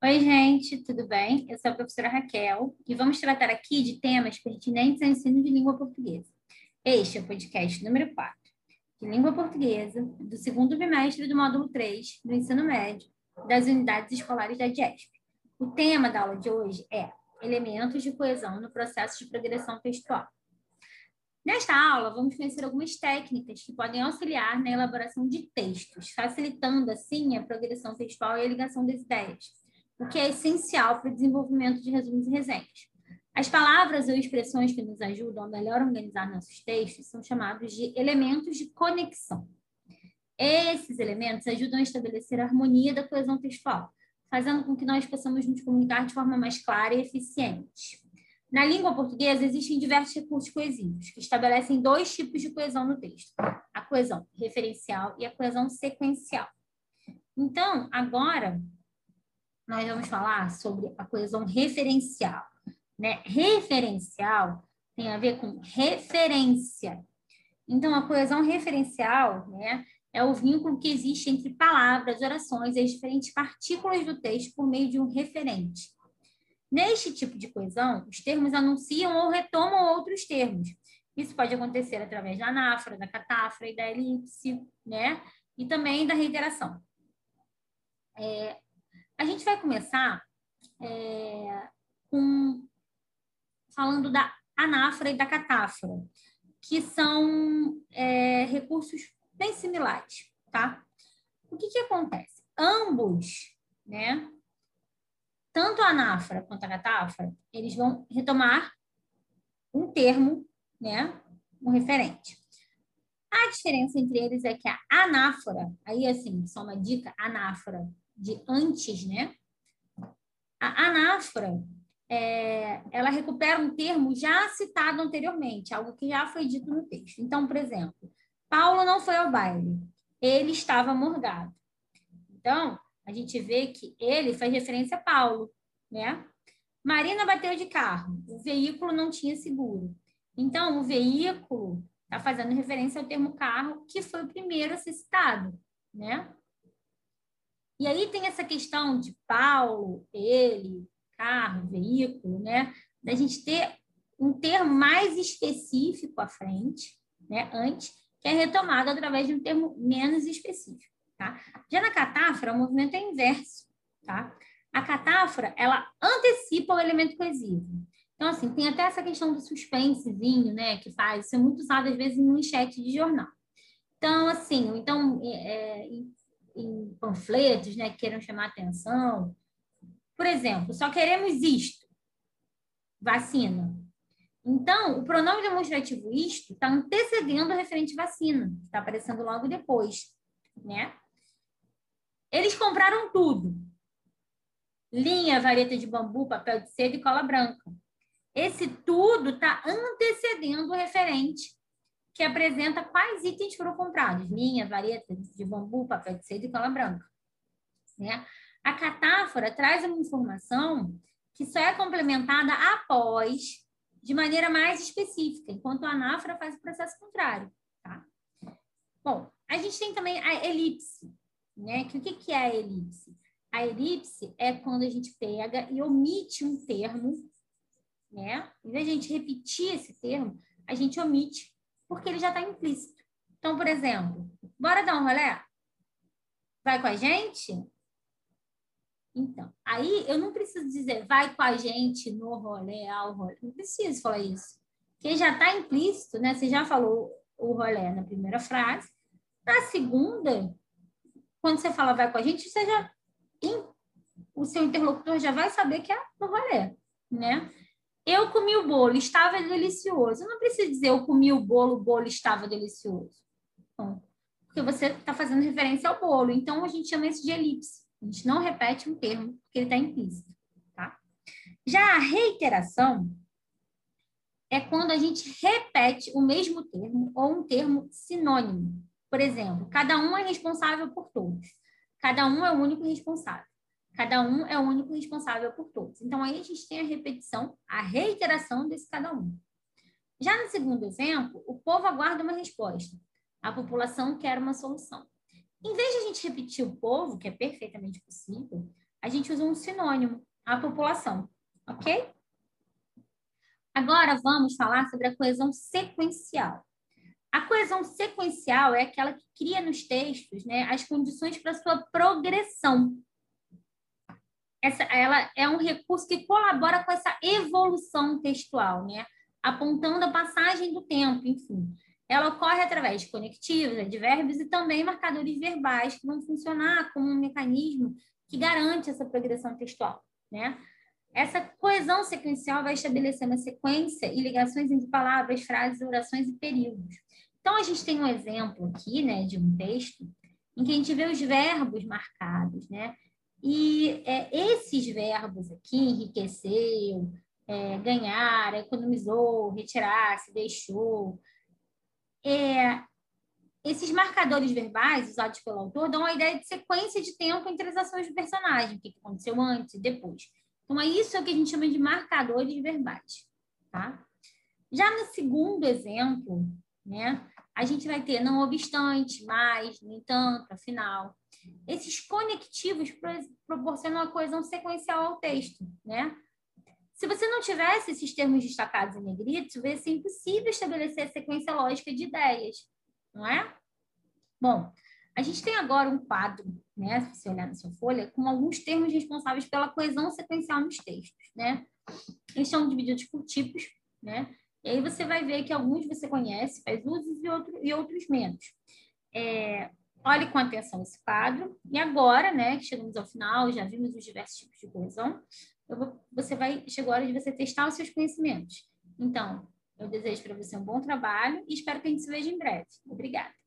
Oi, gente, tudo bem? Eu sou a professora Raquel e vamos tratar aqui de temas pertinentes ao ensino de língua portuguesa. Este é o podcast número 4, de língua portuguesa, do segundo bimestre do módulo 3 do ensino médio das unidades escolares da DIESP. O tema da aula de hoje é elementos de coesão no processo de progressão textual. Nesta aula, vamos conhecer algumas técnicas que podem auxiliar na elaboração de textos, facilitando assim a progressão textual e a ligação das ideias o que é essencial para o desenvolvimento de resumos e resenhas. As palavras ou expressões que nos ajudam a melhor organizar nossos textos são chamados de elementos de conexão. Esses elementos ajudam a estabelecer a harmonia da coesão textual, fazendo com que nós possamos nos comunicar de forma mais clara e eficiente. Na língua portuguesa, existem diversos recursos coesivos, que estabelecem dois tipos de coesão no texto: a coesão referencial e a coesão sequencial. Então, agora, nós vamos falar sobre a coesão referencial. Né? Referencial tem a ver com referência. Então, a coesão referencial né, é o vínculo que existe entre palavras, orações e as diferentes partículas do texto por meio de um referente. Neste tipo de coesão, os termos anunciam ou retomam outros termos. Isso pode acontecer através da anáfora, da catáfora e da elipse, né? E também da reiteração. É, a gente vai começar é, com, falando da anáfora e da catáfora, que são é, recursos bem similares, tá? O que, que acontece? Ambos, né? Tanto a anáfora quanto a catáfora, eles vão retomar um termo, né? Um referente. A diferença entre eles é que a anáfora, aí assim, só uma dica, anáfora de antes, né? A anáfora, é, ela recupera um termo já citado anteriormente, algo que já foi dito no texto. Então, por exemplo, Paulo não foi ao baile, ele estava morgado. Então, a gente vê que ele faz referência a Paulo, né? Marina bateu de carro, o veículo não tinha seguro. Então, o veículo está fazendo referência ao termo carro, que foi o primeiro a ser citado, né? E aí tem essa questão de Paulo, ele, carro, veículo, né? Da gente ter um termo mais específico à frente, né? Antes, que é retomado através de um termo menos específico, tá? Já na catáfora, o movimento é inverso, tá? A catáfora, ela antecipa o elemento coesivo. Então, assim, tem até essa questão do suspensezinho, né? Que faz, isso é muito usado, às vezes, em manchete de jornal. Então, assim, então, é, é em panfletos, né, que queiram chamar atenção. Por exemplo, só queremos isto, vacina. Então, o pronome demonstrativo isto está antecedendo o referente vacina, que está aparecendo logo depois, né? Eles compraram tudo. Linha, vareta de bambu, papel de seda e cola branca. Esse tudo está antecedendo o referente que apresenta quais itens foram comprados: linha, vareta de bambu, papel de seda e cola branca. Né? A catáfora traz uma informação que só é complementada após, de maneira mais específica, enquanto a anáfora faz o processo contrário. Tá? Bom, a gente tem também a elipse. Né? Que o que, que é a elipse? A elipse é quando a gente pega e omite um termo, né? Em vez de a gente repetir esse termo, a gente omite porque ele já está implícito. Então, por exemplo, bora dar um rolé? Vai com a gente? Então, aí eu não preciso dizer vai com a gente no rolê, ao rolê. Não preciso falar isso. Porque já está implícito, né? Você já falou o rolê na primeira frase. Na segunda, quando você fala vai com a gente, você já. O seu interlocutor já vai saber que é no rolê, né? Eu comi o bolo, estava delicioso. Eu não preciso dizer eu comi o bolo, o bolo estava delicioso. Então, porque você está fazendo referência ao bolo. Então, a gente chama isso de elipse. A gente não repete um termo, porque ele está implícito. Tá? Já a reiteração é quando a gente repete o mesmo termo ou um termo sinônimo. Por exemplo, cada um é responsável por todos. Cada um é o único responsável. Cada um é o único responsável por todos. Então, aí a gente tem a repetição, a reiteração desse cada um. Já no segundo exemplo, o povo aguarda uma resposta. A população quer uma solução. Em vez de a gente repetir o povo, que é perfeitamente possível, a gente usa um sinônimo, a população, ok? Agora vamos falar sobre a coesão sequencial. A coesão sequencial é aquela que cria nos textos né, as condições para sua progressão. Essa, ela é um recurso que colabora com essa evolução textual, né? apontando a passagem do tempo, enfim. Ela ocorre através de conectivos, advérbios e também marcadores verbais que vão funcionar como um mecanismo que garante essa progressão textual. Né? Essa coesão sequencial vai estabelecer uma sequência e ligações entre palavras, frases, orações e períodos. Então, a gente tem um exemplo aqui, né, de um texto em que a gente vê os verbos marcados, né? E é, esses verbos aqui, enriqueceu, é, ganhar, economizou, retirar, se deixou, é, esses marcadores verbais usados pelo autor dão a ideia de sequência de tempo entre as ações do personagem, o que aconteceu antes e depois. Então, é isso que a gente chama de marcadores verbais, tá? Já no segundo exemplo, né, a gente vai ter não obstante, mais, no entanto, afinal. Esses conectivos proporcionam uma coesão sequencial ao texto, né? Se você não tivesse esses termos destacados em negrito, vai ser impossível estabelecer a sequência lógica de ideias, não é? Bom, a gente tem agora um quadro, né, se você olhar na sua folha, com alguns termos responsáveis pela coesão sequencial nos textos, né? Eles são divididos por tipos, né? E aí você vai ver que alguns você conhece, faz usos e, outro, e outros menos. É, olhe com atenção esse quadro. E agora, né, que chegamos ao final, já vimos os diversos tipos de coesão, vou, você vai, chegou a hora de você testar os seus conhecimentos. Então, eu desejo para você um bom trabalho e espero que a gente se veja em breve. Obrigada.